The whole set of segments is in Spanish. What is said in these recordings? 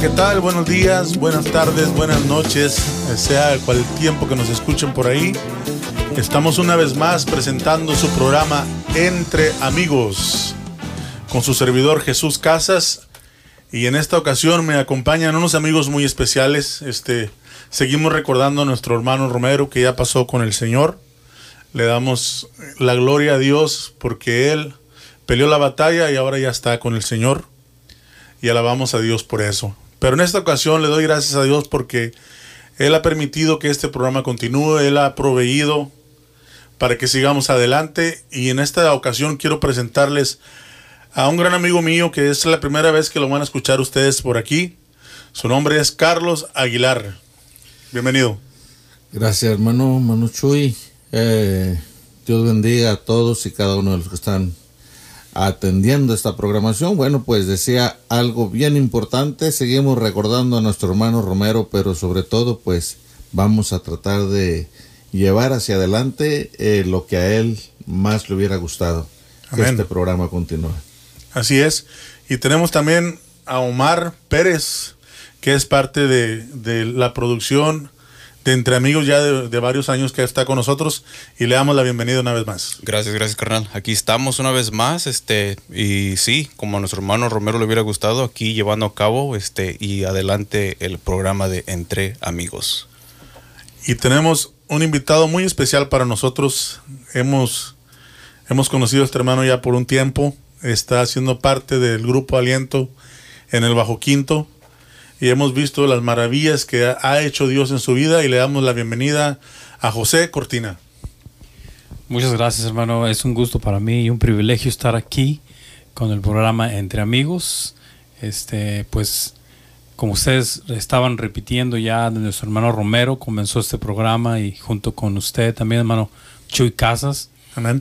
¿qué tal? Buenos días, buenas tardes, buenas noches, sea cual tiempo que nos escuchen por ahí. Estamos una vez más presentando su programa Entre Amigos con su servidor Jesús Casas y en esta ocasión me acompañan unos amigos muy especiales. Este, seguimos recordando a nuestro hermano Romero que ya pasó con el Señor. Le damos la gloria a Dios porque él peleó la batalla y ahora ya está con el Señor. Y alabamos a Dios por eso. Pero en esta ocasión le doy gracias a Dios porque Él ha permitido que este programa continúe, Él ha proveído para que sigamos adelante. Y en esta ocasión quiero presentarles a un gran amigo mío que es la primera vez que lo van a escuchar ustedes por aquí. Su nombre es Carlos Aguilar. Bienvenido. Gracias, hermano Manu Chuy. Eh, Dios bendiga a todos y cada uno de los que están atendiendo esta programación. Bueno, pues decía algo bien importante. Seguimos recordando a nuestro hermano Romero, pero sobre todo, pues vamos a tratar de llevar hacia adelante eh, lo que a él más le hubiera gustado. Que este programa continúe. Así es. Y tenemos también a Omar Pérez, que es parte de, de la producción de Entre Amigos ya de, varios años que está con nosotros y le damos la bienvenida una vez más. Gracias, gracias, carnal. Aquí estamos una vez más, este, y sí, como a nuestro hermano Romero le hubiera gustado, aquí llevando a cabo este y adelante el programa de Entre Amigos. Y tenemos un invitado muy especial para nosotros. Hemos, hemos conocido a este hermano ya por un tiempo está haciendo parte del grupo Aliento en el Bajo Quinto y hemos visto las maravillas que ha hecho Dios en su vida y le damos la bienvenida a José Cortina. Muchas gracias hermano, es un gusto para mí y un privilegio estar aquí con el programa Entre Amigos. Este, pues como ustedes estaban repitiendo ya, nuestro hermano Romero comenzó este programa y junto con usted también hermano Chuy Casas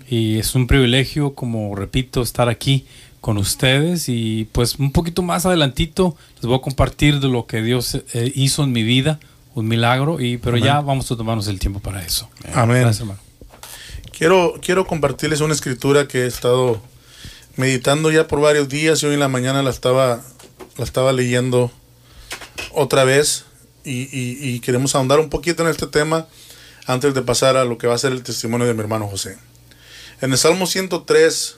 y es un privilegio, como repito, estar aquí con ustedes y pues un poquito más adelantito les voy a compartir de lo que Dios eh, hizo en mi vida, un milagro, y pero ya vamos a tomarnos el tiempo para eso. Amén. Gracias, hermano. Quiero, quiero compartirles una escritura que he estado meditando ya por varios días y hoy en la mañana la estaba, la estaba leyendo otra vez y, y queremos ahondar un poquito en este tema antes de pasar a lo que va a ser el testimonio de mi hermano José. En el Salmo 103,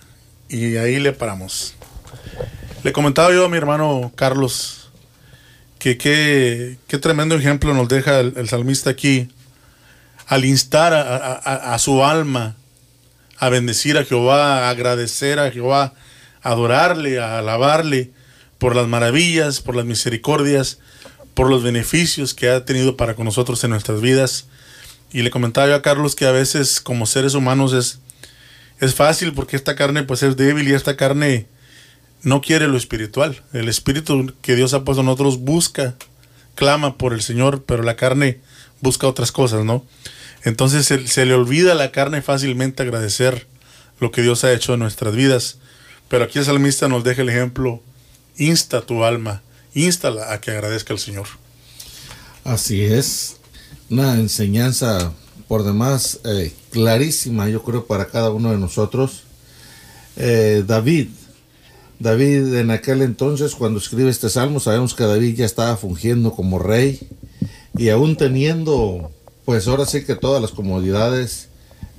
Y ahí le paramos. Le comentaba yo a mi hermano Carlos que qué, tremendo ejemplo nos deja el, salmista aquí al instar a, su alma a bendecir a Jehová, a agradecer a Jehová, a adorarle, a alabarle por las maravillas, por las misericordias, por los beneficios que ha tenido para con nosotros en nuestras vidas. Y le comentaba yo a Carlos que a veces como seres humanos es es fácil porque esta carne pues es débil y esta carne no quiere lo espiritual. El espíritu que Dios ha puesto en nosotros busca, clama por el Señor, pero la carne busca otras cosas, ¿no? Entonces se, le olvida a la carne fácilmente agradecer lo que Dios ha hecho en nuestras vidas. Pero aquí el salmista nos deja el ejemplo, insta tu alma, insta a que agradezca al Señor. Así es, una enseñanza por demás eh, clarísima, yo creo, para cada uno de nosotros. Eh, David, David en aquel entonces, cuando escribe este salmo, sabemos que David ya estaba fungiendo como rey y aún teniendo, pues ahora sí que todas las comodidades,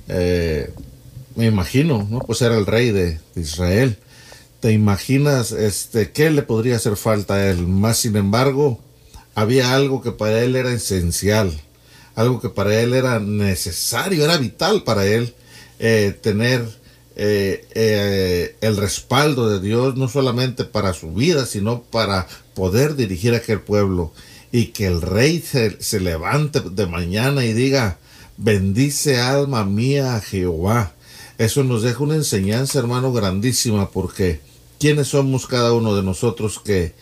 eh, me imagino, ¿no? Pues era el rey de, Israel. ¿Te imaginas este, qué le podría hacer falta a él? Más sin embargo, había algo que para él era esencial algo que para él era necesario, era vital para él eh, tener eh, eh, el respaldo de Dios, no solamente para su vida, sino para poder dirigir a aquel pueblo. Y que el rey se, se levante de mañana y diga, bendice alma mía a Jehová. Eso nos deja una enseñanza, hermano, grandísima, porque ¿quiénes somos cada uno de nosotros que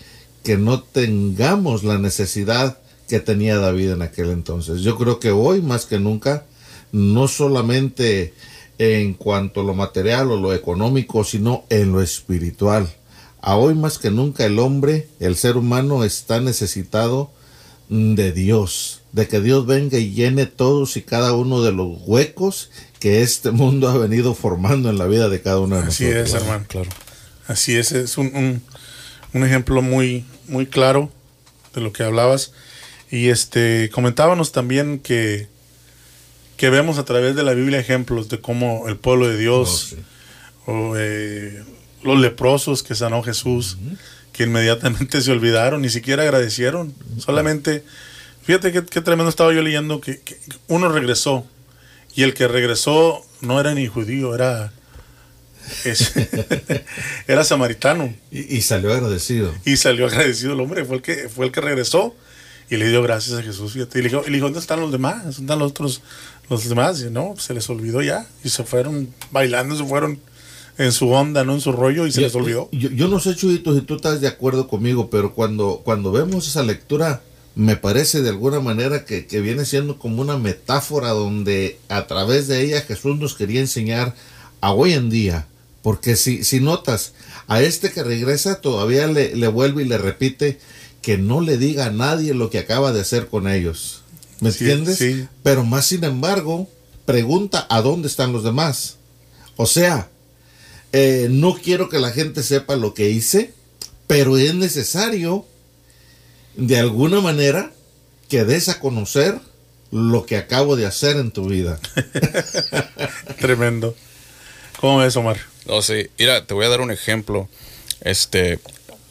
que no tengamos la necesidad que tenía David en aquel entonces. Yo creo que hoy más que nunca, no solamente en cuanto a lo material o lo económico, sino en lo espiritual. A hoy más que nunca el hombre, el ser humano está necesitado de Dios, de que Dios venga y llene todos y cada uno de los huecos que este mundo ha venido formando en la vida de cada uno de Así nosotros. es, hermano. Claro. Así es, es un, un, un ejemplo muy, muy claro de lo que hablabas. Y este comentábamos también que, que vemos a través de la Biblia ejemplos de cómo el pueblo de Dios, Oh, sí. o eh, los leprosos que sanó Jesús, que inmediatamente se olvidaron, ni siquiera agradecieron. Solamente, fíjate qué, qué tremendo estaba yo leyendo, que, que uno regresó, y el que regresó no era ni judío, era, es- era samaritano. Y, y salió agradecido. Y salió agradecido el hombre, fue el que, fue el que regresó y le dio gracias a Jesús. Fíjate. Y le dijo, y le dijo, ¿dónde están los demás? ¿Dónde están los otros, los demás? Y no, se les olvidó ya. Y se fueron bailando, se fueron en su onda, no en su rollo, y se Yo- les olvidó. Yo, yo no sé, Chuyito, si tú estás de acuerdo conmigo, pero cuando, cuando vemos esa lectura, me parece de alguna manera que, que viene siendo como una metáfora donde a través de ella Jesús nos quería enseñar a hoy en día. Porque si, si notas, a este que regresa todavía le, le vuelve y le repite que no le diga a nadie lo que acaba de hacer con ellos. ¿Me Sí, entiendes? sí. Pero más sin embargo, pregunta a dónde están los demás. O sea, eh, no quiero que la gente sepa lo que hice, pero es necesario de alguna manera que des a conocer lo que acabo de hacer en tu vida. Tremendo. ¿Cómo ves, Omar? No, sí. Mira, te voy a dar un ejemplo. Este,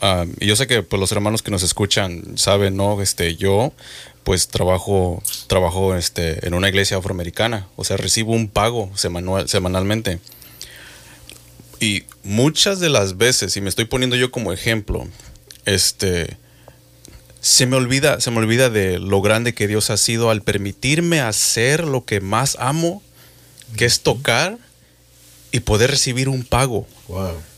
ah, y yo sé que pues, los hermanos que nos escuchan saben, ¿no? Este, yo, pues trabajo, trabajo este, en una iglesia afroamericana. O sea, recibo un pago semanal, semanalmente. Y muchas de las veces, y me estoy poniendo yo como ejemplo, este, se me olvida, se me olvida de lo grande que Dios ha sido al permitirme hacer lo que más amo, que es tocar y poder recibir un pago. Wow.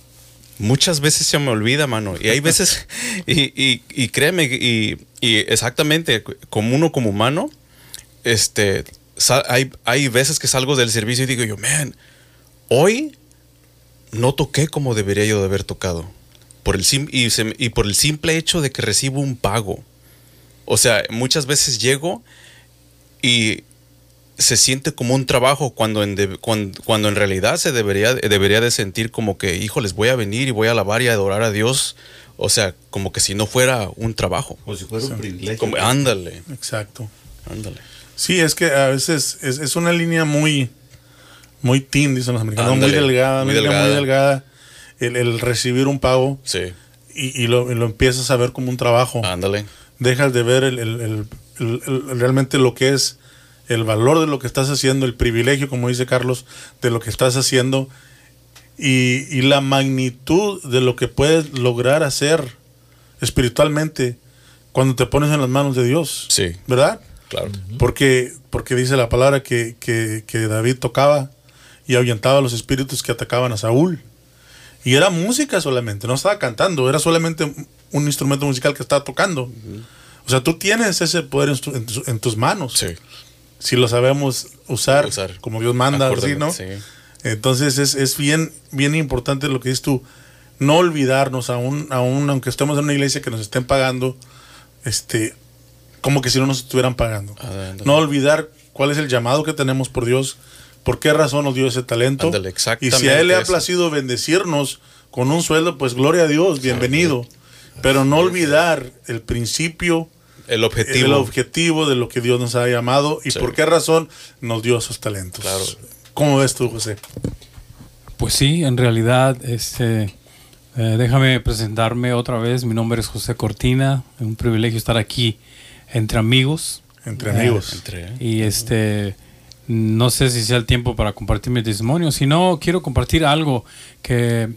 Muchas veces se me olvida, mano. Y hay veces, y, y- y créeme, y, y exactamente, como uno como humano, este, hay, hay veces que salgo del servicio y digo yo, man, hoy no toqué como debería yo de haber tocado. Por el sim- y, se y por el simple hecho de que recibo un pago. O sea, muchas veces llego y se siente como un trabajo cuando en, de- cuan- cuando, en realidad se debería, debería de sentir como que, híjoles, voy a venir y voy a alabar y a adorar a Dios. O sea, como que si no fuera un trabajo. Como si fuera un privilegio. Como, ándale, Exacto. ándale. Sí, es que a veces es, es una línea muy, muy thin, dicen los americanos, Ándale, muy delgada, muy delgada. muy delgada. El, el recibir un pago Sí, y, y lo, y lo empiezas a ver como un trabajo. ándale. Dejas de ver el, el- el- el- el- realmente lo que es el valor de lo que estás haciendo, el privilegio, como dice Carlos, de lo que estás haciendo y, y la magnitud de lo que puedes lograr hacer espiritualmente cuando te pones en las manos de Dios. Sí. ¿Verdad? Claro. Porque, porque dice la palabra que, que- que David tocaba y ahuyentaba a los espíritus que atacaban a Saúl. Y era música solamente, no estaba cantando, era solamente un- instrumento musical que estaba tocando. O sea, tú tienes ese poder en, tu- en tus- en tus manos. Sí. Si lo sabemos usar, Usar. como Dios manda, ¿sí, Acuérdame, ¿no? sí. Entonces es, es bien, bien importante lo que dices tú, no olvidarnos, aún, aún aunque estemos en una iglesia que nos estén pagando, este, como que si no nos estuvieran pagando. No olvidar cuál es el llamado que tenemos por Dios, por qué razón nos dio ese talento. Y si a Él le ha placido bendecirnos con un sueldo, pues gloria a Dios, bienvenido. Pero no olvidar el principio, El objetivo. el objetivo de lo que Dios nos ha llamado y Sí. por qué razón nos dio esos talentos. Claro. ¿Cómo ves tú, José? Pues sí, en realidad, este, eh, déjame presentarme otra vez. Mi nombre es José Cortina. Es un privilegio estar aquí entre amigos. Entre Eh, amigos. Entre- Y este, no sé si sea el tiempo para compartir mi testimonio. Si no, quiero compartir algo que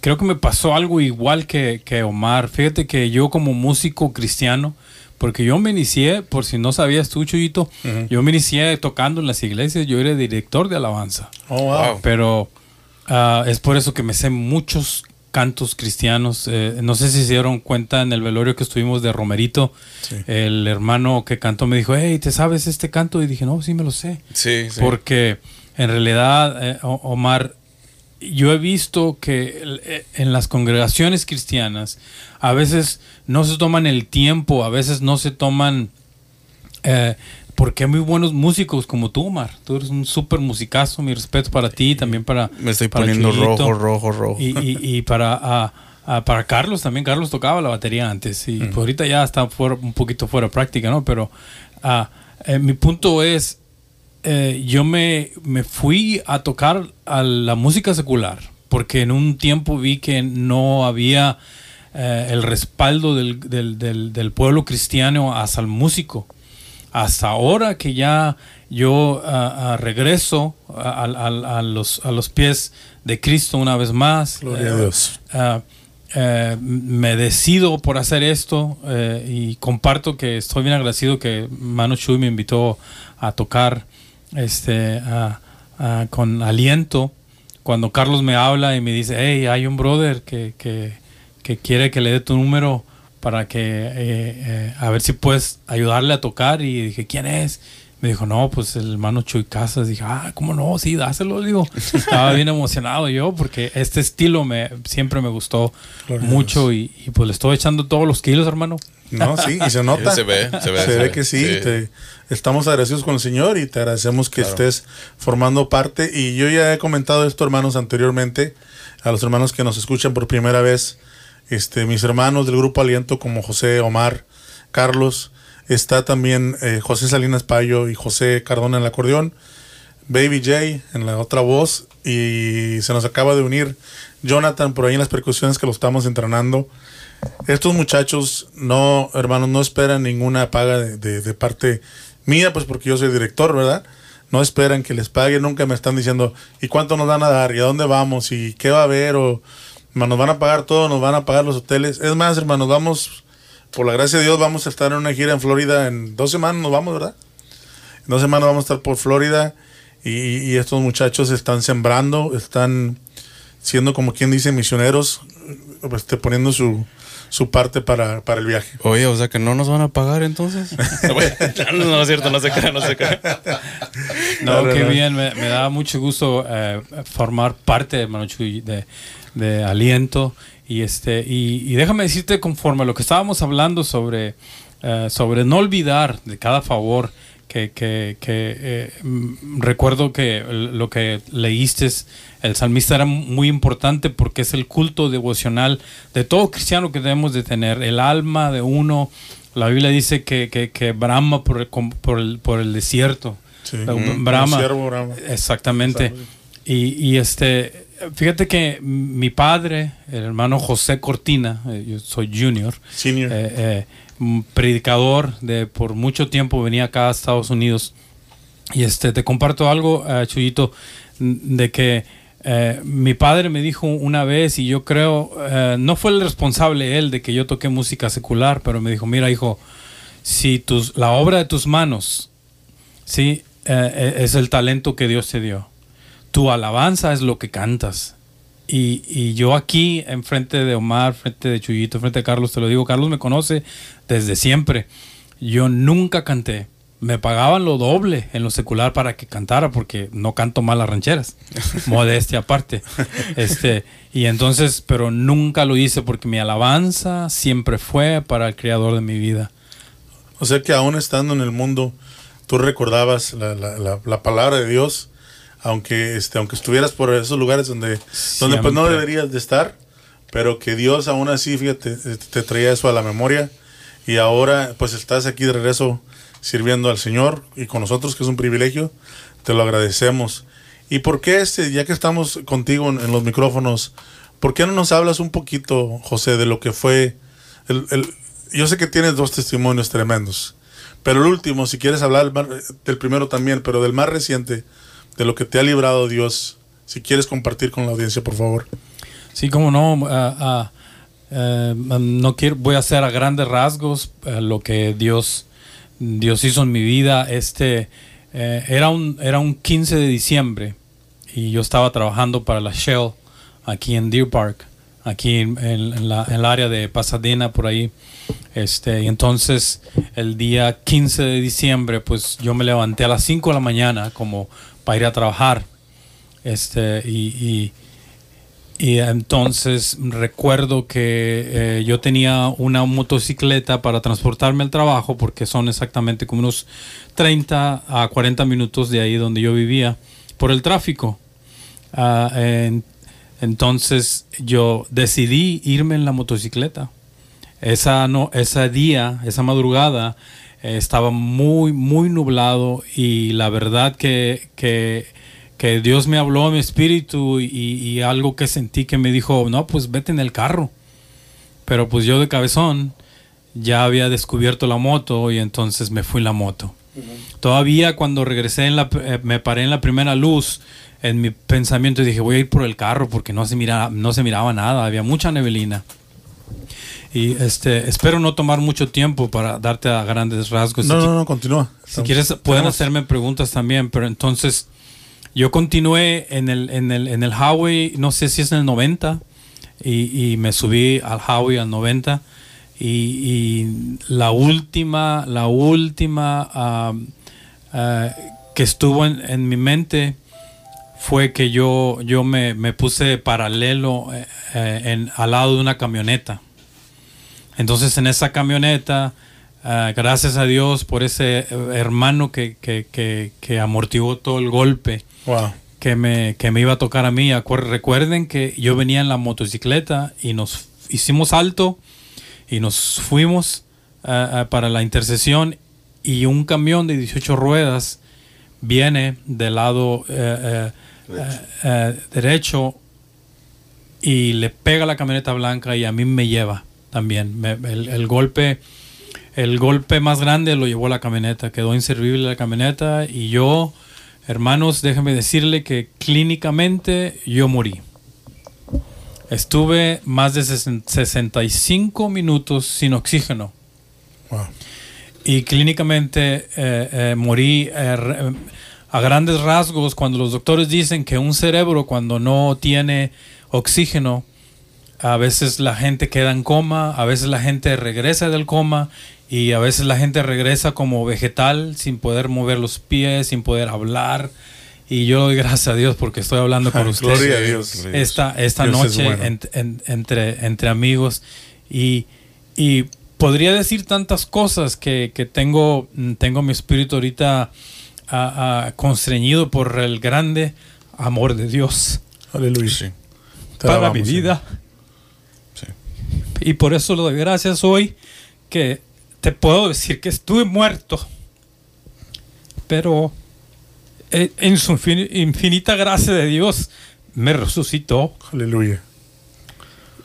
creo que me pasó algo igual que, que Omar. Fíjate que yo como músico cristiano, porque yo me inicié, por si no sabías tú, Chuyito, Ujú. yo me inicié tocando en las iglesias. Yo era director de alabanza. Oh, wow. Pero ah, es por eso que me sé muchos cantos cristianos. Eh, no sé si se dieron cuenta en el velorio que estuvimos de Romerito. El hermano que cantó me dijo, hey, ¿te sabes este canto? Y dije, no, sí me lo sé. Sí, sí. Porque en realidad, eh, Omar, yo he visto que eh, en las congregaciones cristianas a veces no se toman el tiempo, a veces no se toman... Eh, porque hay muy buenos músicos como tú, Omar. Tú eres un súper musicazo. Mi respeto para ti y también para. Me estoy poniendo rojo, rojo, rojo. Y, para, para Carlos también. Carlos tocaba la batería antes. Y pues ahorita ya está un poquito fuera de práctica, ¿no? Pero eh, mi punto es: eh, yo me, me fui a tocar a la música secular. Porque en un tiempo vi que no había eh, el respaldo del, del, del pueblo cristiano hacia el músico hasta ahora que ya yo ah, ah, regreso a, los, a los pies de Cristo una vez más. Gloria a eh, Dios. Ah, eh, me decido por hacer esto eh, y comparto que estoy bien agradecido que Manu Chuy me invitó a tocar este con aliento cuando Carlos me habla y me dice hey hay un brother que, que, que quiere que le dé tu número para que eh, eh, a ver si puedes ayudarle a tocar y dije quién es me dijo no pues el hermano Chuy Casas dije ah cómo no sí dáselo digo. Estaba bien emocionado yo porque este estilo me siempre me gustó mucho y, pues le estoy echando todos los kilos hermano. No sí y se nota. Se ve se ve, se, ve, que sí, estamos agradecidos con el señor y te agradecemos que estés formando parte y yo ya he comentado esto hermanos anteriormente a los hermanos que nos escuchan por primera vez este, mis hermanos del grupo Aliento como José Omar, Carlos, está también eh, José Salinas Payo y José Cardona en el acordeón, Baby J en la otra voz y se nos acaba de unir Jonathan por ahí en las percusiones que lo estamos entrenando. Estos muchachos no, hermanos, no esperan ninguna paga de, de parte mía, pues porque yo soy director, ¿verdad? No esperan que les pague, nunca me están diciendo, ¿y cuánto nos van a dar? ¿Y a dónde vamos? ¿Y qué va a haber? O nos van a pagar todo, nos van a pagar los hoteles. Es más, hermanos, vamos, por la gracia de Dios, vamos a estar en una gira en Florida en dos semanas, nos vamos, ¿verdad? En dos semanas vamos a estar por Florida y, estos muchachos están sembrando, están siendo como quien dice misioneros, pues, poniendo su, su parte para, para, el viaje. Oye, o sea que no nos van a pagar entonces. no, es cierto, no se cae, no se cae. No, qué bien, me, da mucho gusto eh, formar parte de Manuchu de, de aliento. Y, este, y, déjame decirte, conforme a lo que estábamos hablando sobre, eh, sobre no olvidar de cada favor, que, que, que eh, mm, recuerdo que lo que leíste, el salmista era muy importante porque es el culto devocional de todo cristiano que debemos de tener, el alma de uno. La Biblia dice que, que, brama por el, por el, por el desierto. brama. Exactamente. Y, y este Fíjate que mi padre, el hermano José Cortina, eh, yo soy junior, Senior. Eh, eh, predicador de por mucho tiempo venía acá a Estados Unidos. Y este te comparto algo, Chuyito, de que mi padre me dijo una vez y yo creo no fue el responsable él de que yo toqué música secular, pero me dijo mira hijo, si tus la obra de tus manos, sí, es el talento que Dios te dio. Tu alabanza es lo que cantas. Y, yo aquí, enfrente de Omar, frente de Chuyito, frente de Carlos, te lo digo, Carlos me conoce desde siempre. Yo nunca canté. Me pagaban lo doble en lo secular para que cantara, porque no canto mal las rancheras. Modestia aparte. Este, y entonces, pero nunca lo hice porque mi alabanza siempre fue para el creador de mi vida. O sea que aún estando en el mundo, tú recordabas la, la, la palabra de Dios aunque este aunque estuvieras por esos lugares donde donde pues no deberías de estar pero que Dios aún así fíjate te traía eso a la memoria y ahora pues estás aquí de regreso sirviendo al Señor y con nosotros que es un privilegio te lo agradecemos. Y por qué este ya que estamos contigo en, los micrófonos por qué no nos hablas un poquito José de lo que fue el, el, yo sé que tienes dos testimonios tremendos pero el último si quieres hablar del primero también pero del más reciente de lo que te ha librado Dios. Si quieres compartir con la audiencia, por favor. Sí, como no. Eh, no quiero, voy a hacer a grandes rasgos eh, lo que Dios, Dios hizo en mi vida. Este eh, era un era un 15 de diciembre y yo estaba trabajando para la Shell aquí en Deer Park aquí en el área de Pasadena, por ahí. Este, y entonces el día 15 de diciembre, pues yo me levanté a las 5 de la mañana como para ir a trabajar. Este, y, y, entonces recuerdo que eh, yo tenía una motocicleta para transportarme al trabajo porque son exactamente como unos 30 a 40 minutos de ahí donde yo vivía por el tráfico. Ah, entonces yo decidí irme en la motocicleta. Esa, no, ese día, esa madrugada, eh, estaba muy, muy nublado y la verdad que, que, que Dios me habló a mi espíritu y, y, algo que sentí que me dijo, no, pues vete en el carro. Pero pues yo de cabezón ya había descubierto la moto y entonces me fui en la moto. Todavía cuando regresé, en la, eh, me paré en la primera luz, en mi pensamiento dije, voy a ir por el carro porque no se, mira, no se miraba nada, había mucha neblina. Y este, espero no tomar mucho tiempo para darte a grandes rasgos. No, no, no, continúa. Si quieres, pueden hacerme preguntas también, pero entonces yo continué en el, en el, en el highway, no sé si es en el 90, y, y me subí al highway al 90. Y, y la última, la última ah, que estuvo en, en mi mente fue que yo, yo me, me puse paralelo eh, eh, en, al lado de una camioneta. Entonces en esa camioneta, eh, gracias a Dios por ese hermano que, que, que, que amortiguó todo el golpe que, me, que me iba a tocar a mí. Recuerden que yo venía en la motocicleta y nos hicimos alto y nos fuimos para la intersección y un camión de 18 ruedas viene del lado eh, eh, derecho y le pega la camioneta blanca y a mí me lleva también. el, golpe el golpe más grande lo llevó la camioneta, quedó inservible la camioneta y yo, hermanos, déjenme decirle que clínicamente yo morí. Estuve más de 65 minutos sin oxígeno. Y clínicamente eh, morí a grandes rasgos, cuando los doctores dicen que un cerebro cuando no tiene oxígeno, a veces la gente queda en coma, a veces la gente regresa del coma y a veces la gente regresa como vegetal, sin poder mover los pies, sin poder hablar. Y yo doy gracias a Dios porque estoy hablando con ustedes esta, esta noche entre, entre amigos. Y, y podría decir tantas cosas que, que tengo, tengo mi espíritu ahorita constreñido por el grande amor de Dios. Aleluya. Para mi vida. Y por eso le doy gracias hoy que te puedo decir que estuve muerto. Pero eh, en su infinita gracia de Dios me resucitó. Aleluya.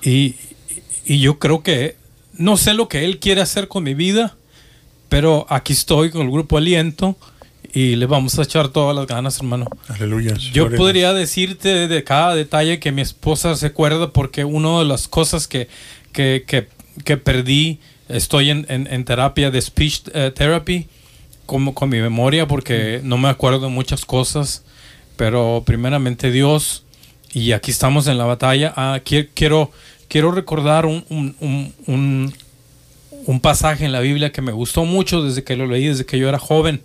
Y, y yo creo que no sé lo que Él quiere hacer con mi vida, pero aquí estoy con el grupo Aliento y le vamos a echar todas las ganas, hermano. Aleluya. Yo podría decirte de cada detalle que mi esposa se acuerda porque una de las cosas que, que, que, que perdí, estoy en, en, terapia de speech eh, therapy, como con mi memoria, porque no me acuerdo de muchas cosas, pero primeramente Dios, y aquí estamos en la batalla. Ah, quiero, quiero recordar un, un, un, un pasaje en la Biblia que me gustó mucho desde que lo leí, desde que yo era joven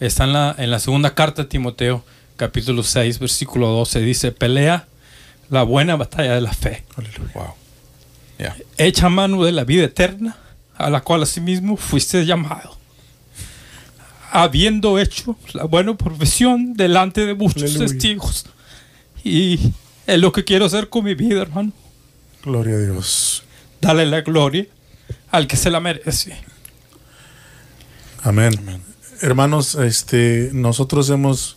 está en la, en la segunda carta de Timoteo, capítulo 6, versículo 12. Dice, pelea la buena batalla de la fe. Wow. Echa mano de la vida eterna, a la cual asimismo fuiste llamado. Habiendo hecho la buena profesión delante de muchos testigos. Y es lo que quiero hacer con mi vida, hermano. Gloria a Dios. Dale la gloria al que se la merece. Amén. Amén. Hermanos, este, nosotros hemos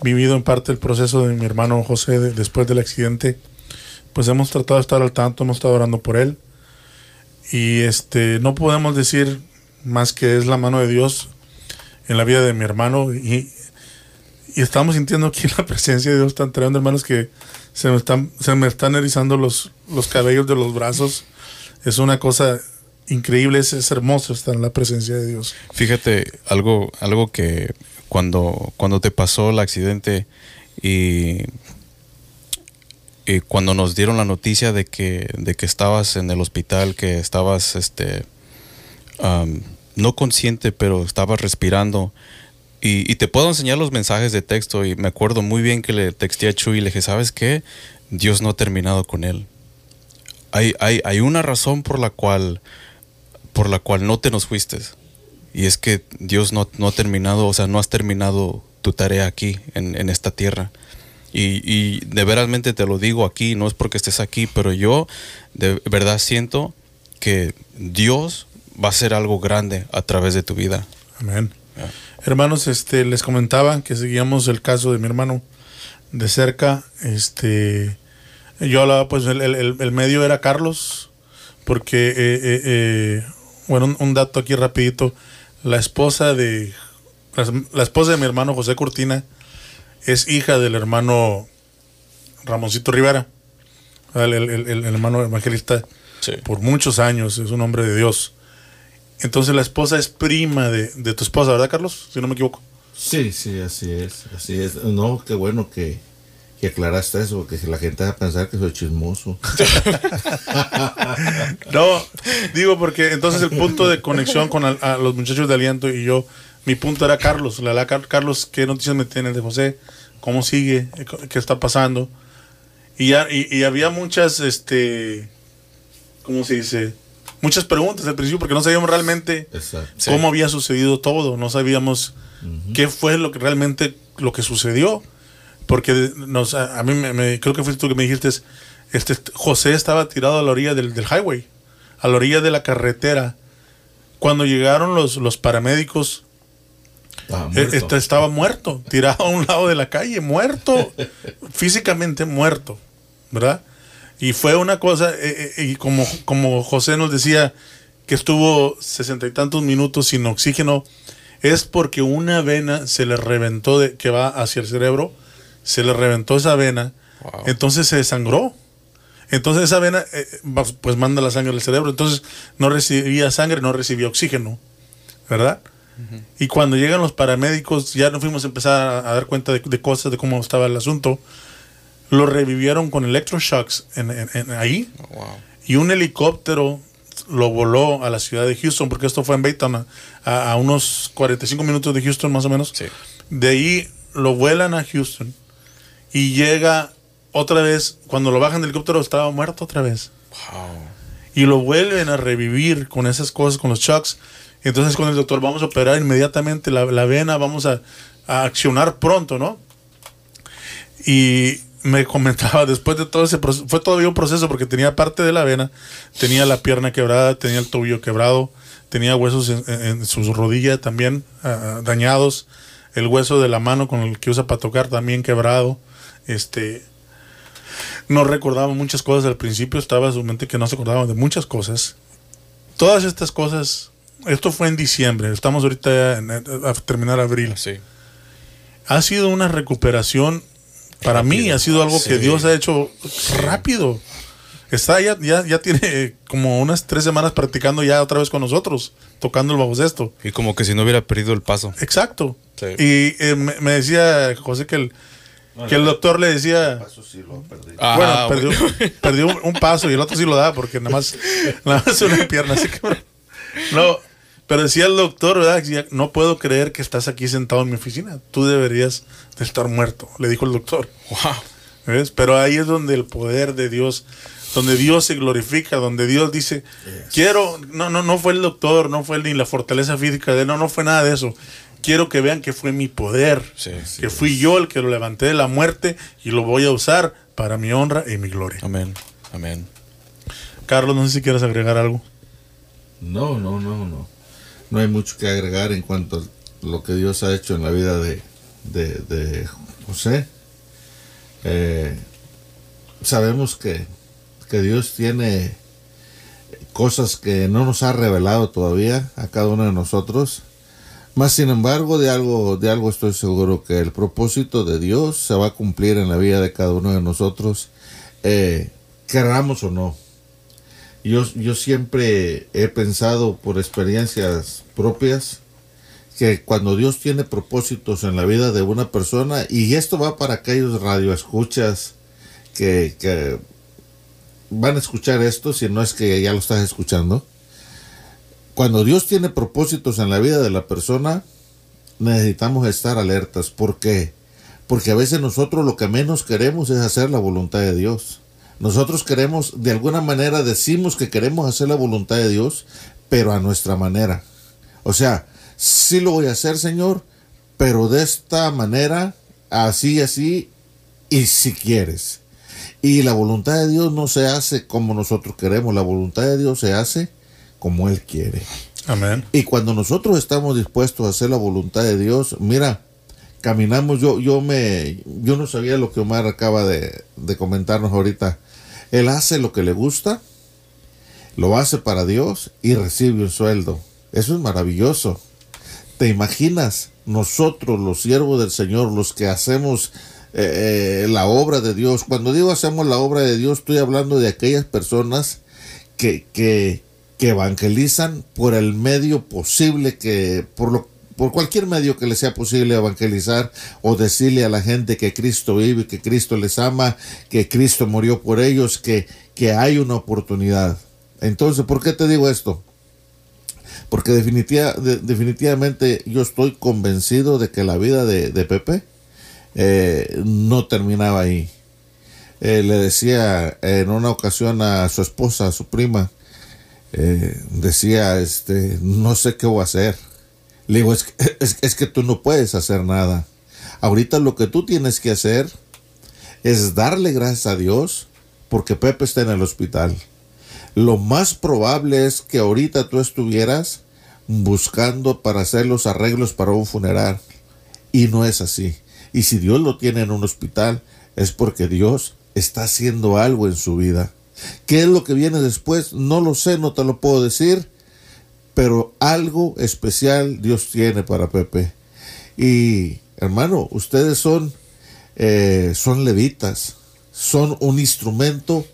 vivido en parte el proceso de mi hermano José después del accidente. Pues hemos tratado de estar al tanto, hemos estado orando por él. Y este, no podemos decir más que es la mano de Dios en la vida de mi hermano. Y, y estamos sintiendo aquí la presencia de Dios tan tremenda, hermanos, que se me están, se me están erizando los, los cabellos de los brazos. Es una cosa increíble, es, hermoso estar en la presencia de Dios. Fíjate, algo, algo que cuando, cuando te pasó el accidente y cuando nos dieron la noticia de que, de que estabas en el hospital, que estabas este, no consciente, pero estabas respirando. Y, y te puedo enseñar los mensajes de texto. Y me acuerdo muy bien que le texté a Chuy y le dije, ¿sabes qué? Dios no ha terminado con él. Hay, hay, hay una razón por la cual por la cual no te nos fuiste. Y es que Dios no, no ha terminado, o sea, no has terminado tu tarea aquí, en, en esta tierra. Y, y de veramente te lo digo aquí, no es porque estés aquí, pero yo de verdad siento que Dios va a hacer algo grande a través de tu vida. Amén. Hermanos, este, les comentaba que seguíamos el caso de mi hermano de cerca. Este, yo hablaba, pues el, el- el medio era Carlos, porque, eh, eh, eh, bueno, un, un dato aquí rapidito. La esposa de, la, la esposa de mi hermano José Cortina es hija del hermano Ramoncito Rivera, el, el- el- el hermano evangelista Sí. por muchos años, es un hombre de Dios. Entonces la esposa es prima de, de tu esposa, ¿verdad, Carlos? Si no me equivoco. Sí, sí, así es, así es. No, qué bueno que, que aclaraste eso, porque la gente va a pensar que soy chismoso. No, digo porque entonces el punto de conexión con al- a los muchachos de Aliento y yo, mi punto era Carlos. La, la- Car- Carlos, ¿qué noticias me tienes de José? ¿Cómo sigue? ¿Qué está pasando? Y, ya, y, y había muchas, este, ¿cómo se dice? Muchas preguntas al principio porque no sabíamos realmente Exacto. Sí. cómo había sucedido todo. No sabíamos qué fue lo que realmente lo que sucedió. Porque nos, a, a mí me, me- creo que fuiste tú que me dijiste, este, José estaba tirado a la orilla del, del highway, a la orilla de la carretera. Cuando llegaron los, los paramédicos, Ah, eh, muerto. este, estaba muerto, tirado a un lado de la calle, muerto, físicamente muerto, ¿verdad? Y fue una cosa, eh, eh, y como, como José nos decía, que estuvo sesenta y tantos minutos sin oxígeno, es porque una vena se le reventó, de, que va hacia el cerebro, se le reventó esa vena, Wow. entonces se desangró. Entonces esa vena, eh, pues manda la sangre al cerebro, entonces no recibía sangre, no recibía oxígeno, ¿verdad? Y cuando llegan los paramédicos, ya nos fuimos a empezar a, a dar cuenta de, de cosas, de cómo estaba el asunto. Lo revivieron con electroshocks en, en- en ahí. Wow. Y un helicóptero lo voló a la ciudad de Houston, porque esto fue en Baytown, a, a- a unos 45 minutos de Houston más o menos. Sí. De ahí lo vuelan a Houston y llega otra vez, cuando lo bajan del helicóptero estaba muerto otra vez Wow. y lo vuelven a revivir con esas cosas, con los shocks. Entonces con el doctor vamos a operar inmediatamente la, la vena, vamos a, a accionar pronto, ¿no? Y me comentaba, después de todo ese proceso, fue todavía un proceso porque tenía parte de la vena, tenía la pierna quebrada, tenía el tobillo quebrado, tenía huesos en, en- sus rodillas también ah, dañados, el hueso de la mano con el que usa para tocar también quebrado, este, no recordaba muchas cosas al principio, estaba su mente que no se acordaba de muchas cosas. Todas estas cosas, esto fue en diciembre, estamos ahorita en- a terminar abril. Sí. Ha sido una recuperación, para mí ha sido algo que. Dios ha hecho rápido. Está ya, ya, ya tiene como unas tres semanas practicando ya otra vez con nosotros, tocando el bajo. Y como que si no hubiera perdido el paso. Exacto. Sí. Y eh, me, me decía José que el, que el doctor le decía... Eso sí lo perdí. Ah, bueno, perdió, perdió un, un paso y el otro sí lo da porque nada más, nada más una pierna. Así que, bueno, no, pero decía el doctor, no puedo creer que estás aquí sentado en mi oficina. Tú deberías de estar muerto, le dijo el doctor. Wow. ¿Ves? Pero ahí es donde el poder de Dios, donde Dios se glorifica, donde Dios dice, quiero, no, no, no fue el doctor, no fue ni la fortaleza física de él, no, no fue nada de eso. Quiero que vean que fue mi poder, Sí. que fui yo el que lo levanté de la muerte y lo voy a usar para mi honra y mi gloria. Amén. Amén. Carlos, no sé si quieres agregar algo. No, no, no, no. No hay mucho que agregar en cuanto a lo que Dios ha hecho en la vida de, de, de José. Eh, sabemos que, que Dios tiene cosas que no nos ha revelado todavía a cada uno de nosotros. Más sin embargo, de algo, de algo estoy seguro que el propósito de Dios se va a cumplir en la vida de cada uno de nosotros, eh, querramos o no. Yo, yo siempre he pensado por experiencias propias que cuando Dios tiene propósitos en la vida de una persona, y esto va para aquellos radioescuchas que, que van a escuchar esto, si no es que ya lo estás escuchando. Cuando Dios tiene propósitos en la vida de la persona, necesitamos estar alertas. ¿Por qué? Porque a veces nosotros lo que menos queremos es hacer la voluntad de Dios. Nosotros queremos, de alguna manera decimos que queremos hacer la voluntad de Dios, pero a nuestra manera. O sea, sí lo voy a hacer, Señor, pero de esta manera, así, así, y si quieres. Y la voluntad de Dios no se hace como nosotros queremos, la voluntad de Dios se hace como Él quiere. Amén. Y cuando nosotros estamos dispuestos a hacer la voluntad de Dios, mira, caminamos, yo, yo me, yo no sabía lo que Omar acaba de, de comentarnos ahorita. Él hace lo que le gusta, lo hace para Dios y recibe un sueldo. Eso es maravilloso. ¿Te imaginas? Nosotros, los siervos del Señor, los que hacemos eh, eh, la obra de Dios. Cuando digo hacemos la obra de Dios, estoy hablando de aquellas personas que, que, que evangelizan por el medio posible que, por lo por cualquier medio que les sea posible evangelizar o decirle a la gente que Cristo vive, que Cristo les ama, que Cristo murió por ellos, que, que hay una oportunidad. Entonces, ¿por qué te digo esto? Porque definitiva, de, definitivamente yo estoy convencido de que la vida de, de Pepe eh, no terminaba ahí. Eh, le decía en una ocasión a su esposa, a su prima, eh, decía, este, no sé qué voy a hacer. Le digo, es, es, es que tú no puedes hacer nada. Ahorita lo que tú tienes que hacer es darle gracias a Dios porque Pepe está en el hospital. Lo más probable es que ahorita tú estuvieras buscando para hacer los arreglos para un funeral. Y no es así. Y si Dios lo tiene en un hospital, es porque Dios está haciendo algo en su vida. ¿Qué es lo que viene después? No lo sé, no te lo puedo decir, pero algo especial Dios tiene para Pepe. Y hermano, ustedes son, eh, son levitas, son un instrumento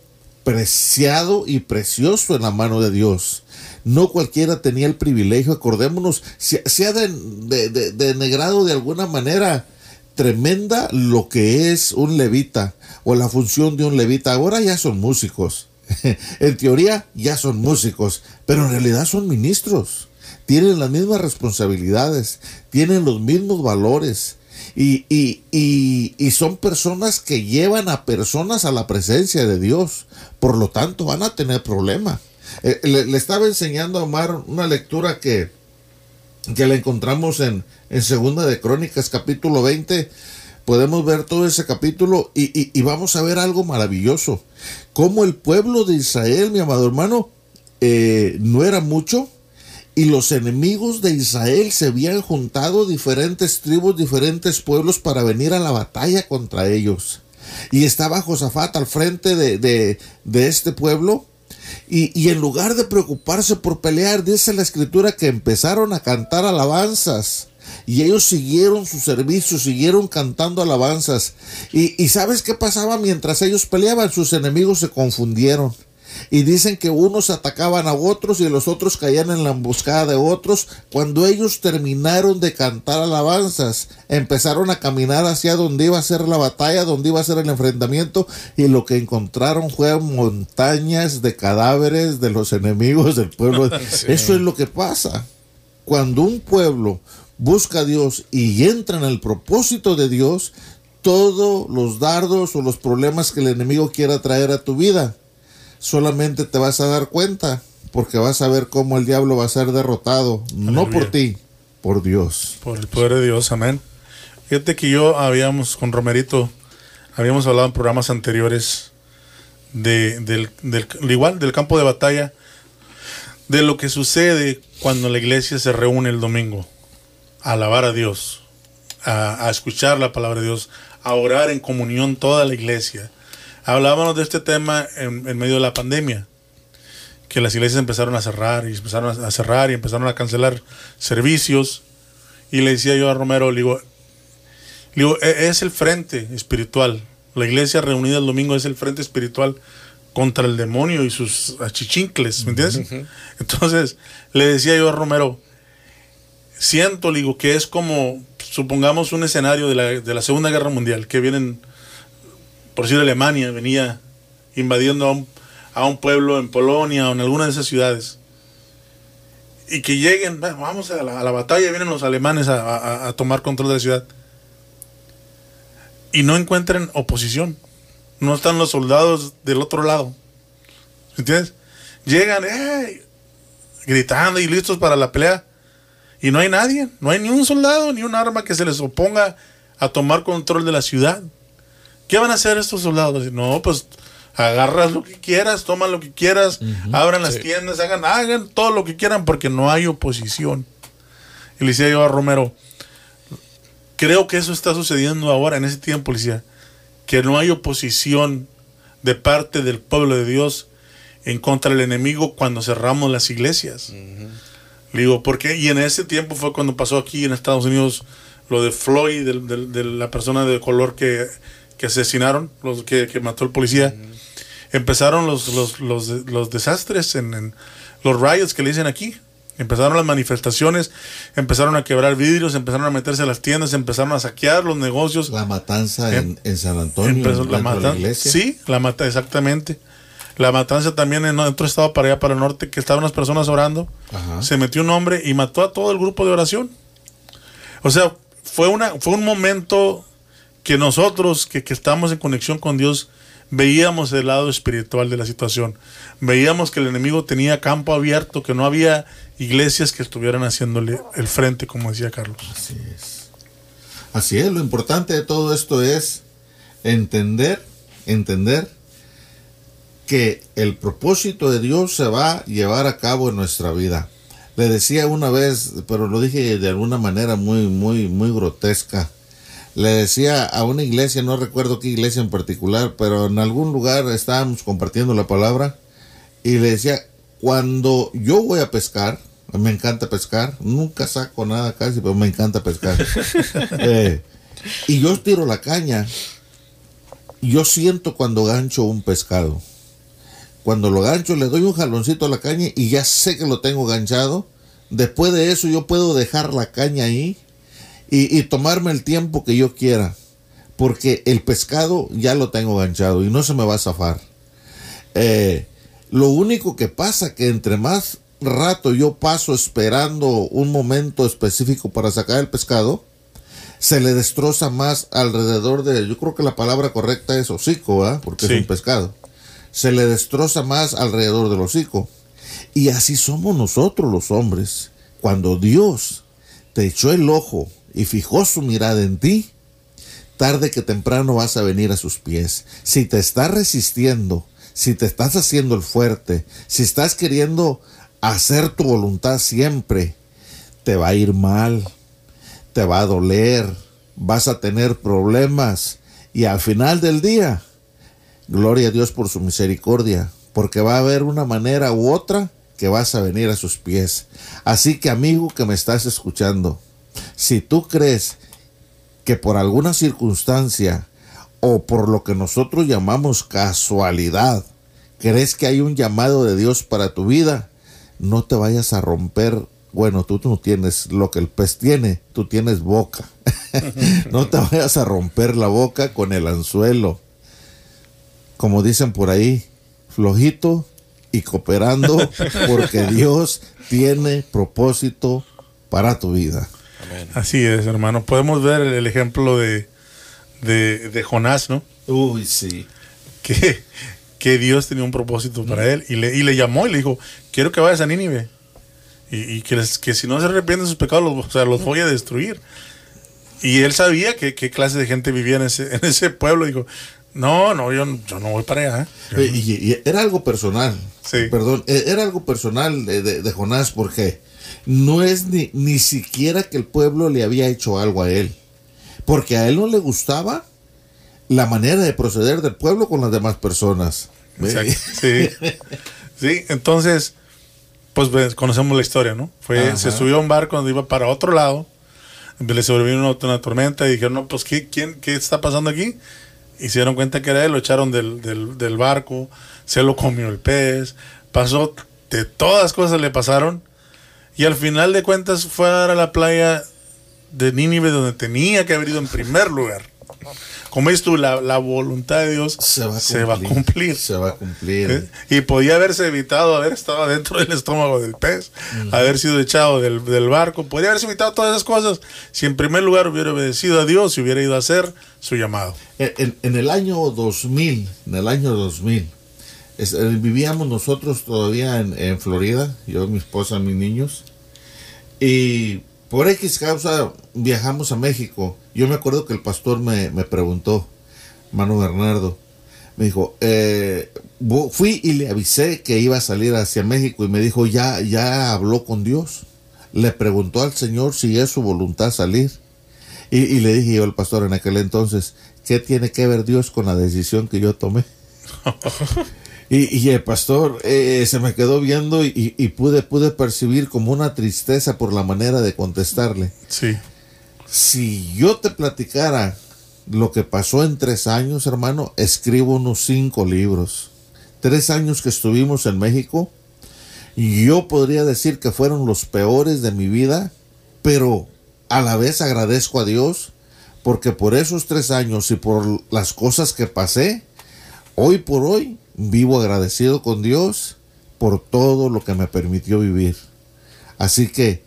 preciado y precioso en la mano de Dios. No cualquiera tenía el privilegio, acordémonos, se, ha denegrado de, de, de, de alguna manera tremenda lo que es un levita o la función de un levita. Ahora ya son músicos. en teoría ya son músicos, pero en realidad son ministros. Tienen las mismas responsabilidades, tienen los mismos valores y, y, y, son personas que llevan a personas a la presencia de Dios. Por lo tanto, van a tener problemas. Eh, le, le, estaba enseñando a Omar una lectura que, que la encontramos en, en Segunda de Crónicas, capítulo 20. Podemos ver todo ese capítulo y, y, y, vamos a ver algo maravilloso. Cómo el pueblo de Israel, mi amado hermano, eh, no era mucho y los enemigos de Israel se habían juntado diferentes tribus, diferentes pueblos para venir a la batalla contra ellos. Y estaba Josafat al frente de, este pueblo y, y, en lugar de preocuparse por pelear, dice la escritura que empezaron a cantar alabanzas. Y ellos siguieron su servicio, siguieron cantando alabanzas. Y, y ¿sabes qué pasaba mientras ellos peleaban? Sus enemigos se confundieron y dicen que unos atacaban a otros y los otros caían en la emboscada de otros. Cuando ellos terminaron de cantar alabanzas, empezaron a caminar hacia donde iba a ser la batalla, donde iba a ser el enfrentamiento y lo que encontraron fue montañas de cadáveres de los enemigos del pueblo. Sí. Eso es lo que pasa. Cuando un pueblo busca a Dios y entra en el propósito de Dios, todos los dardos o los problemas que el enemigo quiera traer a tu vida, solamente te vas a dar cuenta porque vas a ver cómo el diablo va a ser derrotado, Aleluya. no por ti, por Dios. Por el poder de Dios, amén. Fíjate que yo habíamos con Romerito, habíamos hablado en programas anteriores de, del, del, igual del campo de batalla, de lo que sucede cuando la iglesia se reúne el domingo a alabar a Dios, a, a escuchar la palabra de Dios, a orar en comunión toda la iglesia hablábamos de este tema en, en, medio de la pandemia, que las iglesias empezaron a cerrar y empezaron a cerrar y empezaron a cancelar servicios. Y le decía yo a Romero, le digo, le digo e, es el frente espiritual. La iglesia reunida el domingo es el frente espiritual contra el demonio y sus achichincles, ¿me entiendes? Uh -huh. Entonces le decía yo a Romero, siento, digo, que es como, supongamos, un escenario de la, de la Segunda Guerra Mundial, que vienen por decir Alemania, venía invadiendo a un, a un pueblo en Polonia o en alguna de esas ciudades. Y que lleguen, "Bueno, vamos a la, batalla, vienen los alemanes a, a- tomar control de la ciudad. Y no encuentren oposición. No están los soldados del otro lado. ¿Entiendes? Llegan, "¡Ey!", gritando y listos para la pelea. Y no hay nadie, no hay ni un soldado, ni un arma que se les oponga a tomar control de la ciudad. ¿Qué van a hacer estos soldados? No, pues agarras lo que quieras, toman lo que quieras, abran las Sí. tiendas, hagan, hagan todo lo que quieran porque no hay oposición. Y le decía yo a Romero, creo que eso está sucediendo ahora, en ese tiempo, le decía, que no hay oposición de parte del pueblo de Dios en contra del enemigo cuando cerramos las iglesias. Le digo, ¿por qué? Y en ese tiempo fue cuando pasó aquí en Estados Unidos lo de Floyd, del- de, la persona de color que, que asesinaron, los que, que mató el policía. Empezaron los, los, los, los desastres, en, en los riots que le dicen aquí. Empezaron las manifestaciones, empezaron a quebrar vidrios, empezaron a meterse a las tiendas, empezaron a saquear los negocios. La matanza Em- en, en San Antonio, dentro la de iglesia. Sí, la mata, exactamente. La matanza también en otro estado para allá, para el norte, que estaban unas personas orando. Ajá. Se metió un hombre y mató a todo el grupo de oración. O sea, fue, una, fue un momento que nosotros, que, que estamos en conexión con Dios, veíamos el lado espiritual de la situación. Veíamos que el enemigo tenía campo abierto, que no había iglesias que estuvieran haciéndole el frente, como decía Carlos. Así es. Así es, lo importante de todo esto es entender, entender que el propósito de Dios se va a llevar a cabo en nuestra vida. Le decía una vez, pero lo dije de alguna manera muy, muy, muy grotesca. Le decía a una iglesia, no recuerdo qué iglesia en particular, pero en algún lugar estábamos compartiendo la palabra y le decía, cuando yo voy a pescar, me encanta pescar, nunca saco nada casi, pero me encanta pescar. Eh, y yo tiro la caña, yo siento cuando gancho un pescado. Cuando lo gancho le doy un jaloncito a la caña y ya sé que lo tengo ganchado. Después de eso yo puedo dejar la caña ahí y, y tomarme el tiempo que yo quiera. Porque el pescado ya lo tengo ganchado y no se me va a zafar. Eh, lo único que pasa que entre más rato yo paso esperando un momento específico para sacar el pescado, se le destroza más alrededor de, yo creo que la palabra correcta es hocico, ¿ah? porque Sí. es un pescado. Se le destroza más alrededor del hocico. Y así somos nosotros los hombres. Cuando Dios te echó el ojo y fijó su mirada en ti, tarde que temprano vas a venir a sus pies. Si te estás resistiendo, si te estás haciendo el fuerte, si estás queriendo hacer tu voluntad siempre, te va a ir mal, te va a doler, vas a tener problemas y al final del día, gloria a Dios por su misericordia, porque va a haber una manera u otra que vas a venir a sus pies. Así que amigo que me estás escuchando, si tú crees que por alguna circunstancia o por lo que nosotros llamamos casualidad, crees que hay un llamado de Dios para tu vida, no te vayas a romper. Bueno, tú no tienes lo que el pez tiene, tú tienes boca. no te vayas a romper la boca con el anzuelo. Como dicen por ahí, flojito y cooperando, porque Dios tiene propósito para tu vida. Amén. Así es, hermano. Podemos ver el ejemplo de, de, de Jonás, ¿no? Uy, sí. Que, que Dios tenía un propósito para él y le, y le llamó y le dijo, quiero que vayas a Nínive. Y, y que, les- que si no se arrepienten de sus pecados, los, o sea, los voy a destruir. Y él sabía que qué clase de gente vivía en ese, en ese pueblo. Dijo, no, no, yo, yo no voy para allá. ¿eh? Eh, no". Y, y era algo personal. Sí. Perdón, eh, era algo personal de, de- de Jonás porque no es ni, ni siquiera que el pueblo le había hecho algo a él. Porque a él no le gustaba la manera de proceder del pueblo con las demás personas. Exacto. Sí. sí, entonces, pues conocemos la historia, ¿no? Fue, Ajá. se subió a un barco donde iba para otro lado, le sobrevino una, una tormenta y dijeron, no, pues, ¿qué, quién, ¿qué está pasando aquí? Dieron cuenta que era él, lo echaron del, del, del barco, se lo comió el pez, pasó, de todas cosas le pasaron, y al final de cuentas fue a dar a la playa de Nínive donde tenía que haber ido en primer lugar. Como dices tú, la, la voluntad de Dios Se va a se va a cumplir. cumplir. Se va a cumplir. ¿Eh? Y podía haberse evitado haber estado dentro del estómago del pez, haber sido echado del, del barco, podría haberse evitado todas esas cosas si en primer lugar hubiera obedecido a Dios y hubiera ido a hacer su llamado. En, en- en el año 2000, en el año 2000, es- eh, vivíamos nosotros todavía en, en Florida, yo, mi esposa, mis niños, y por X causa viajamos a México. Yo me acuerdo que el pastor me, me preguntó, Mano Bernardo, me dijo, eh, fui y le avisé que iba a salir hacia México y me dijo, ya, ya habló con Dios. Le preguntó al Señor si es su voluntad salir. Y, y le dije yo al pastor en aquel entonces, ¿qué tiene que ver Dios con la decisión que yo tomé? y, y el pastor eh, se me quedó viendo y, y- pude, pude percibir como una tristeza por la manera de contestarle. Sí, Si yo te platicara lo que pasó en tres años, hermano, escribo unos cinco libros. Tres años que estuvimos en México, yo podría decir que fueron los peores de mi vida, pero a la vez agradezco a Dios porque por esos tres años y por las cosas que pasé, hoy por hoy vivo agradecido con Dios por todo lo que me permitió vivir. Así que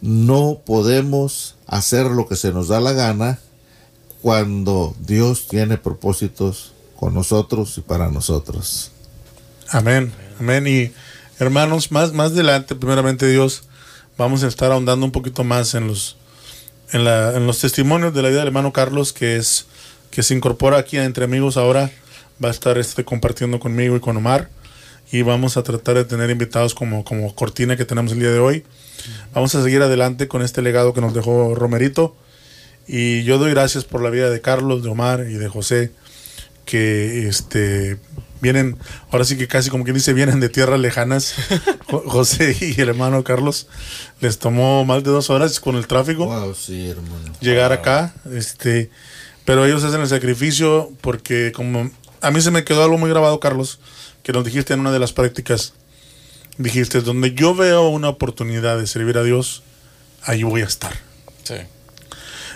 no podemos hacer lo que se nos da la gana cuando Dios tiene propósitos con nosotros y para nosotros. amén, amén. Y hermanos, más, más adelante, primeramente Dios, vamos a estar ahondando un poquito más en los, en, la, en los testimonios de la vida del hermano Carlos, que es que se incorpora aquí entre amigos ahora, va a estar este, compartiendo conmigo y con Omar. Y vamos a tratar de tener invitados como, como cortina que tenemos el día de hoy. Vamos a seguir adelante con este legado que nos dejó Romerito. Y yo doy gracias por la vida de Carlos, de Omar y de José, que este vienen, ahora sí que casi como quien dice, vienen de tierras lejanas. Jo- José y el hermano Carlos les tomó más de dos horas con el tráfico Wow, sí, hermano. llegar acá, este, pero ellos hacen el sacrificio porque como a mí se me quedó algo muy grabado, Carlos, que nos dijiste en una de las prácticas, dijiste, donde yo veo una oportunidad de servir a Dios, ahí voy a estar. Sí.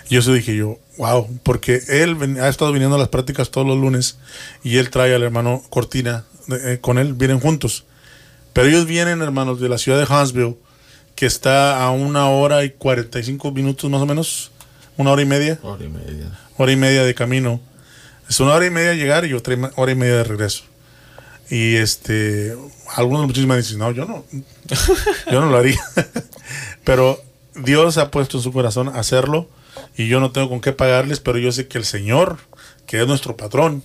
Y eso dije yo, wow, porque él ven- ha estado viniendo a las prácticas todos los lunes y él trae al hermano Cortina eh, con él, vienen juntos. Pero ellos vienen, hermanos, de la ciudad de Huntsville, que está a una hora y 45 minutos más o menos, una hora y media, Hora y media. hora y media de camino. Es una hora y media llegar y otra hora y media de regreso. Y este, algunos muchachos me dicen, no, yo no, yo no lo haría. pero Dios ha puesto en su corazón hacerlo y yo no tengo con qué pagarles, pero yo sé que el Señor, que es nuestro patrón,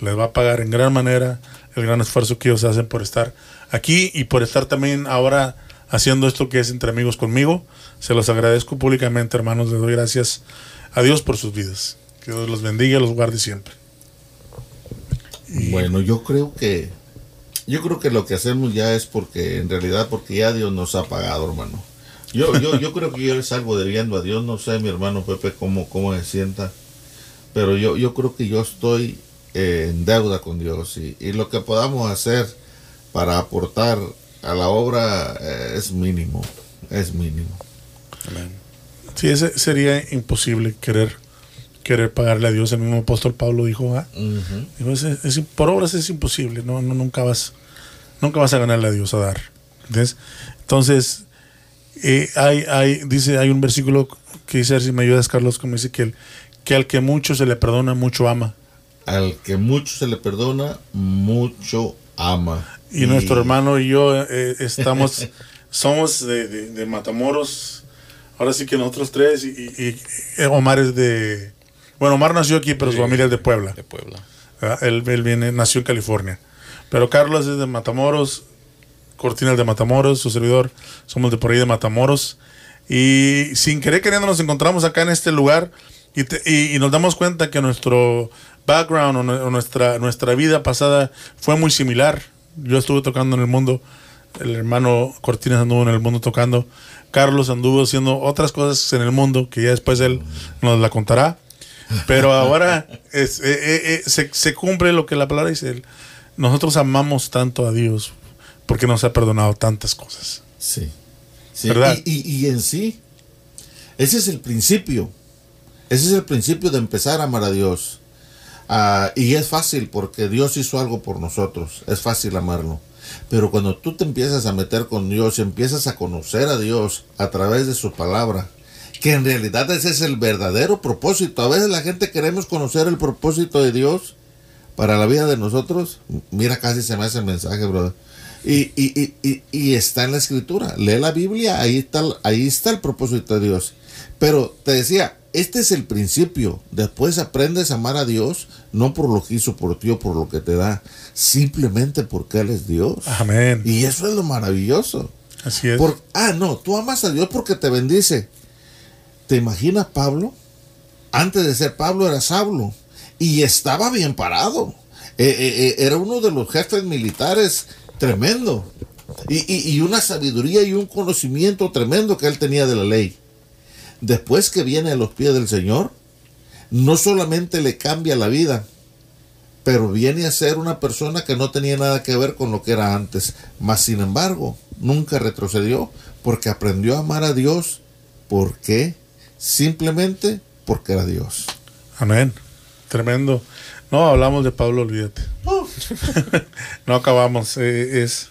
les va a pagar en gran manera el gran esfuerzo que ellos hacen por estar aquí y por estar también ahora haciendo esto que es entre amigos conmigo. Se los agradezco públicamente, hermanos. Les doy gracias a Dios por sus vidas. Que Dios los bendiga y los guarde siempre. Bueno, yo creo que yo creo que lo que hacemos ya es porque en realidad porque ya Dios nos ha pagado, hermano. Yo yo yo creo que yo les salgo debiendo a Dios, no sé mi hermano Pepe cómo cómo se sienta, pero yo yo creo que yo estoy eh, en deuda con Dios y, y lo que podamos hacer para aportar a la obra eh, es mínimo, es mínimo. Amén. Sí, ese sería imposible querer querer pagarle a Dios. El mismo apóstol Pablo dijo, ah, Ujú. dijo, "Es- es- por obras es imposible. No, no, nunca vas nunca vas a ganarle a Dios a dar. Entonces, eh, hay, hay, dice, hay un versículo que dice, si me ayudas, Carlos, como dice que, el, que al que mucho se le perdona, mucho ama. Al que mucho se le perdona, mucho ama. Y, nuestro hermano y yo eh, estamos, somos de, de- de Matamoros. Ahora sí que nosotros tres, y, y- y, eh, Omar es de... Bueno, Omar nació aquí, pero su familia es de Puebla. De Puebla. ¿verdad? Él, él viene, nació en California. Pero Carlos es de Matamoros, Cortina es de Matamoros, su servidor, somos de por ahí de Matamoros. Y sin querer queriendo nos encontramos acá en este lugar y, te- y- y nos damos cuenta que nuestro background o, o nuestra, nuestra vida pasada fue muy similar. Yo estuve tocando en el mundo, el hermano Cortines anduvo en el mundo tocando, Carlos anduvo haciendo otras cosas en el mundo que ya después él nos la contará. Pero ahora es- eh, eh, eh, se, se cumple lo que la palabra dice. Nosotros amamos tanto a Dios porque nos ha perdonado tantas cosas. Sí. Sí, ¿Verdad? Y, y- y en sí, ese es el principio. Ese es el principio de empezar a amar a Dios. Ah, y es fácil porque Dios hizo algo por nosotros. Es fácil amarlo. Pero cuando tú te empiezas a meter con Dios y empiezas a conocer a Dios a través de su palabra, que en realidad ese es el verdadero propósito. A veces la gente queremos conocer el propósito de Dios para la vida de nosotros. Mira, casi se me hace el mensaje, brother. Y, y, y, y, está en la escritura. Lee la Biblia, ahí está, ahí está el propósito de Dios. Pero te decía, este es el principio. Después aprendes a amar a Dios, no por lo que hizo por ti o por lo que te da, simplemente porque Él es Dios. Amén. Y eso es lo maravilloso. Así es. Por, ah, no, tú amas a Dios porque te bendice. ¿Te imaginas Pablo? Antes de ser Pablo era Saulo y estaba bien parado. Eh, eh, eh, era uno de los jefes militares tremendo. Y, una sabiduría y un conocimiento tremendo que él tenía de la ley. Después que viene a los pies del Señor, no solamente le cambia la vida, pero viene a ser una persona que no tenía nada que ver con lo que era antes. Mas, sin embargo, nunca retrocedió porque aprendió a amar a Dios. ¿Por qué? Simplemente porque era Dios. Amén. Tremendo. No hablamos de Pablo, olvídate. no acabamos. Eh, es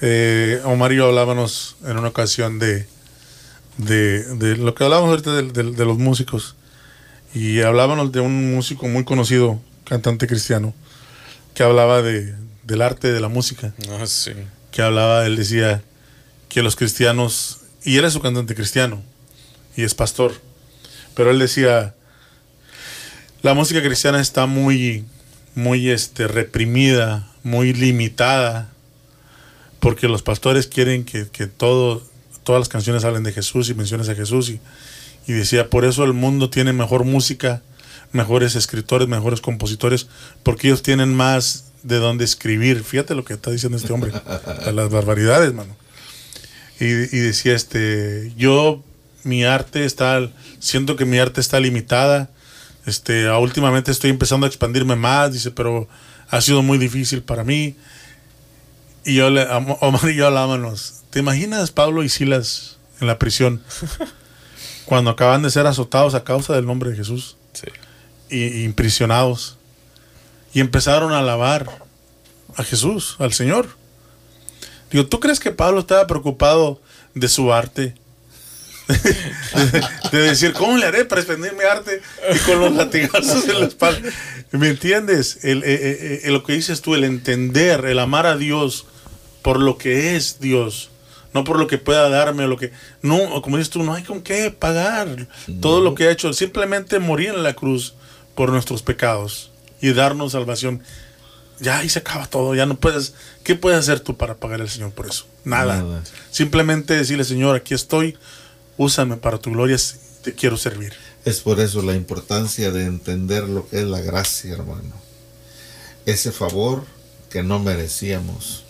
eh, Omar y yo hablábamos en una ocasión de, de, de lo que hablábamos ahorita de, de, de, los músicos. Y hablábamos de un músico muy conocido, cantante cristiano, que hablaba de, del arte de la música. Ah, sí. Que hablaba, él decía que los cristianos, y él es su cantante cristiano, y es pastor, pero él decía, la música cristiana está muy, muy este, reprimida, muy limitada, porque los pastores quieren que, que todo, todas las canciones hablen de Jesús y menciones a Jesús. Y, y, decía, por eso el mundo tiene mejor música, mejores escritores, mejores compositores, porque ellos tienen más de dónde escribir. Fíjate lo que está diciendo este hombre, las barbaridades, mano. Y, y decía, este, yo, mi arte está, siento que mi arte está limitada este, últimamente estoy empezando a expandirme más, dice, pero ha sido muy difícil para mí. Y yo le, Omar y yo hablábamos, ¿te imaginas Pablo y Silas en la prisión? cuando acaban de ser azotados a causa del nombre de Jesús. Sí. Y, y imprisionados. Y empezaron a alabar a Jesús, al Señor. Digo, ¿tú crees que Pablo estaba preocupado de su arte? de decir, ¿cómo le haré para expandir mi arte? Y con los latigazos en la espalda. ¿Me entiendes? El, el, el, lo que dices tú, el entender, el amar a Dios por lo que es Dios. No por lo que pueda darme, lo que. No, como dices tú, no hay con qué pagar todo lo que ha hecho. Simplemente morir en la cruz por nuestros pecados y darnos salvación. Ya ahí se acaba todo, ya no puedes. ¿Qué puedes hacer tú para pagar al Señor por eso? Nada. Nada. Simplemente decirle, Señor, aquí estoy, úsame para tu gloria, te quiero servir. Es por eso la importancia de entender lo que es la gracia, hermano. Ese favor que no merecíamos.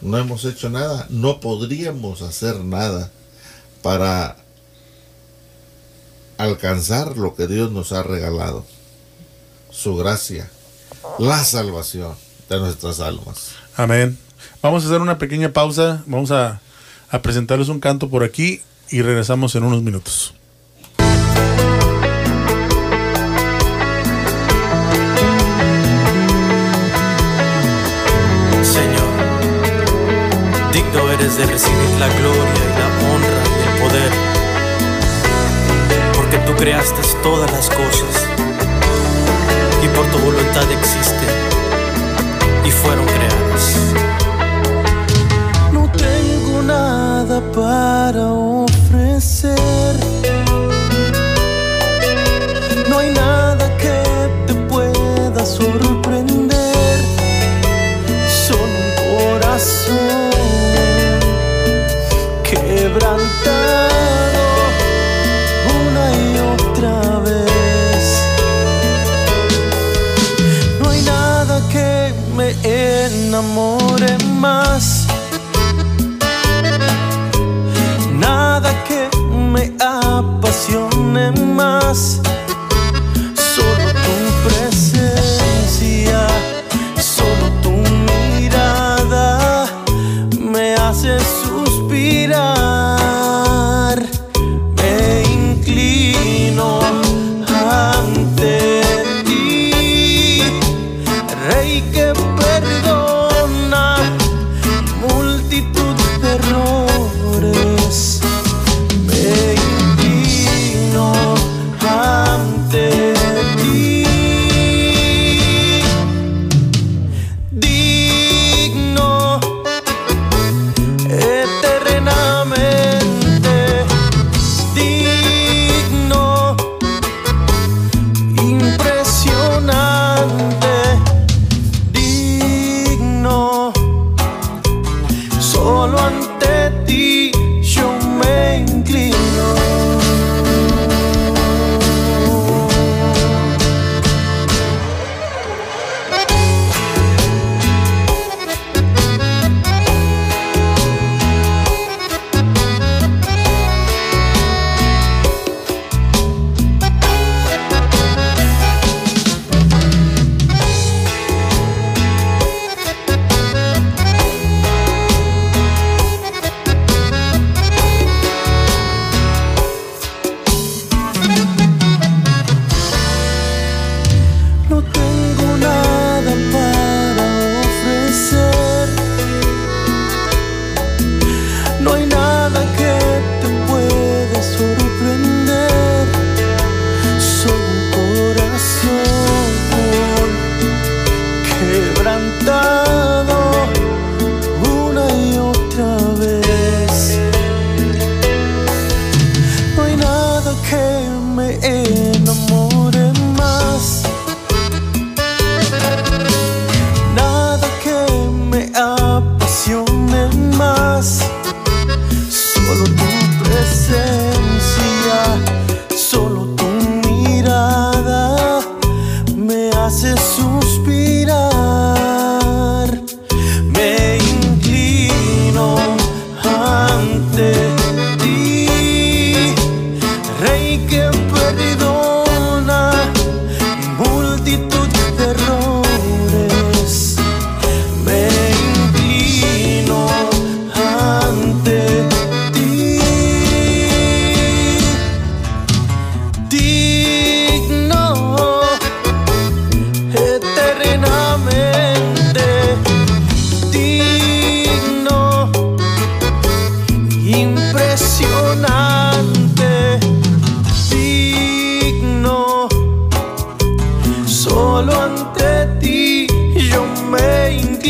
No hemos hecho nada, no podríamos hacer nada para alcanzar lo que Dios nos ha regalado. Su gracia, la salvación de nuestras almas. Amén. Vamos a hacer una pequeña pausa, vamos a, a presentarles un canto por aquí y regresamos en unos minutos. Señor, digno eres de recibir la gloria y la honra y el poder, porque tú creaste todas las cosas y por tu voluntad existen y fueron creadas. No tengo nada para No hay nada que te pueda sorprender. Solo un corazón quebrantado una y otra vez. No hay nada que me enamore más. Apasione más.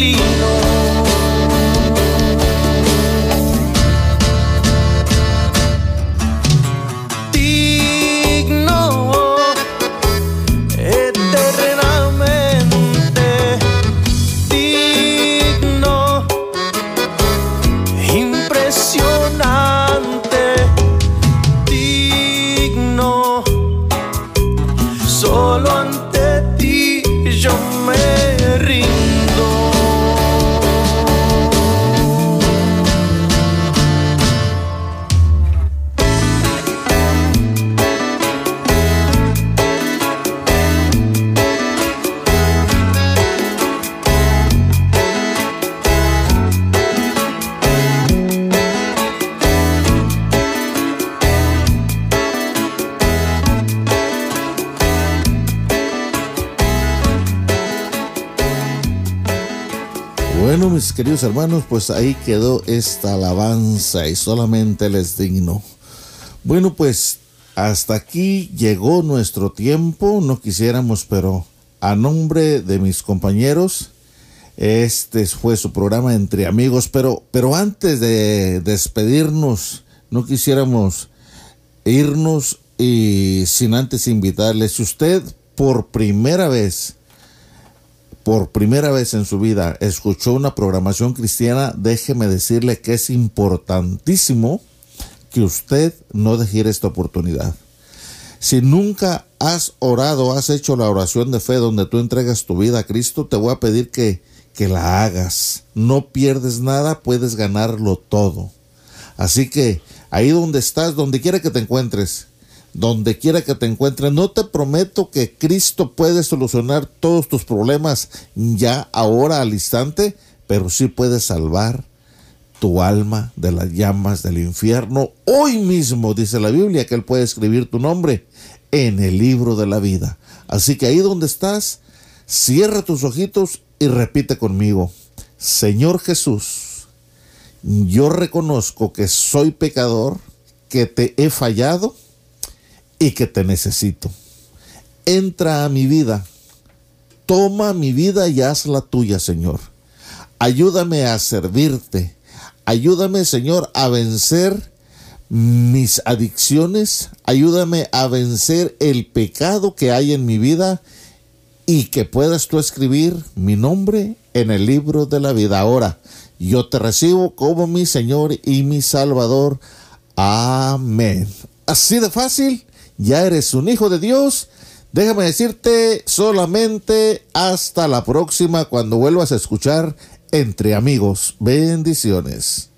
destino queridos hermanos, pues ahí quedó esta alabanza y solamente Él es digno. Bueno, pues hasta aquí llegó nuestro tiempo, no quisiéramos, pero a nombre de mis compañeros, este fue su programa Entre Amigos, pero, pero antes de despedirnos, no quisiéramos irnos y sin antes invitarle, si usted por primera vez por primera vez en su vida escuchó una programación cristiana, déjeme decirle que es importantísimo que usted no deje esta oportunidad. Si nunca has orado, has hecho la oración de fe donde tú entregas tu vida a Cristo, te voy a pedir que, que la hagas. No pierdes nada, puedes ganarlo todo. Así que ahí donde estás, donde quiera que te encuentres, donde quiera que te encuentres, no te prometo que Cristo puede solucionar todos tus problemas ya ahora al instante, pero sí puede salvar tu alma de las llamas del infierno. Hoy mismo dice la Biblia que Él puede escribir tu nombre en el libro de la vida. Así que ahí donde estás, Cierra tus ojitos y repite conmigo. Señor Jesús, yo reconozco que soy pecador, que te he fallado y que te necesito. Entra a mi vida, toma mi vida y hazla tuya, Señor. Ayúdame a servirte. Ayúdame, Señor, a vencer mis adicciones. Ayúdame a vencer el pecado que hay en mi vida y que puedas tú escribir mi nombre en el libro de la vida. Ahora, yo te recibo como mi Señor y mi Salvador. Amén. Así de fácil, ya eres un hijo de Dios. Déjame decirte solamente hasta la próxima cuando vuelvas a escuchar Entre Amigos. Bendiciones.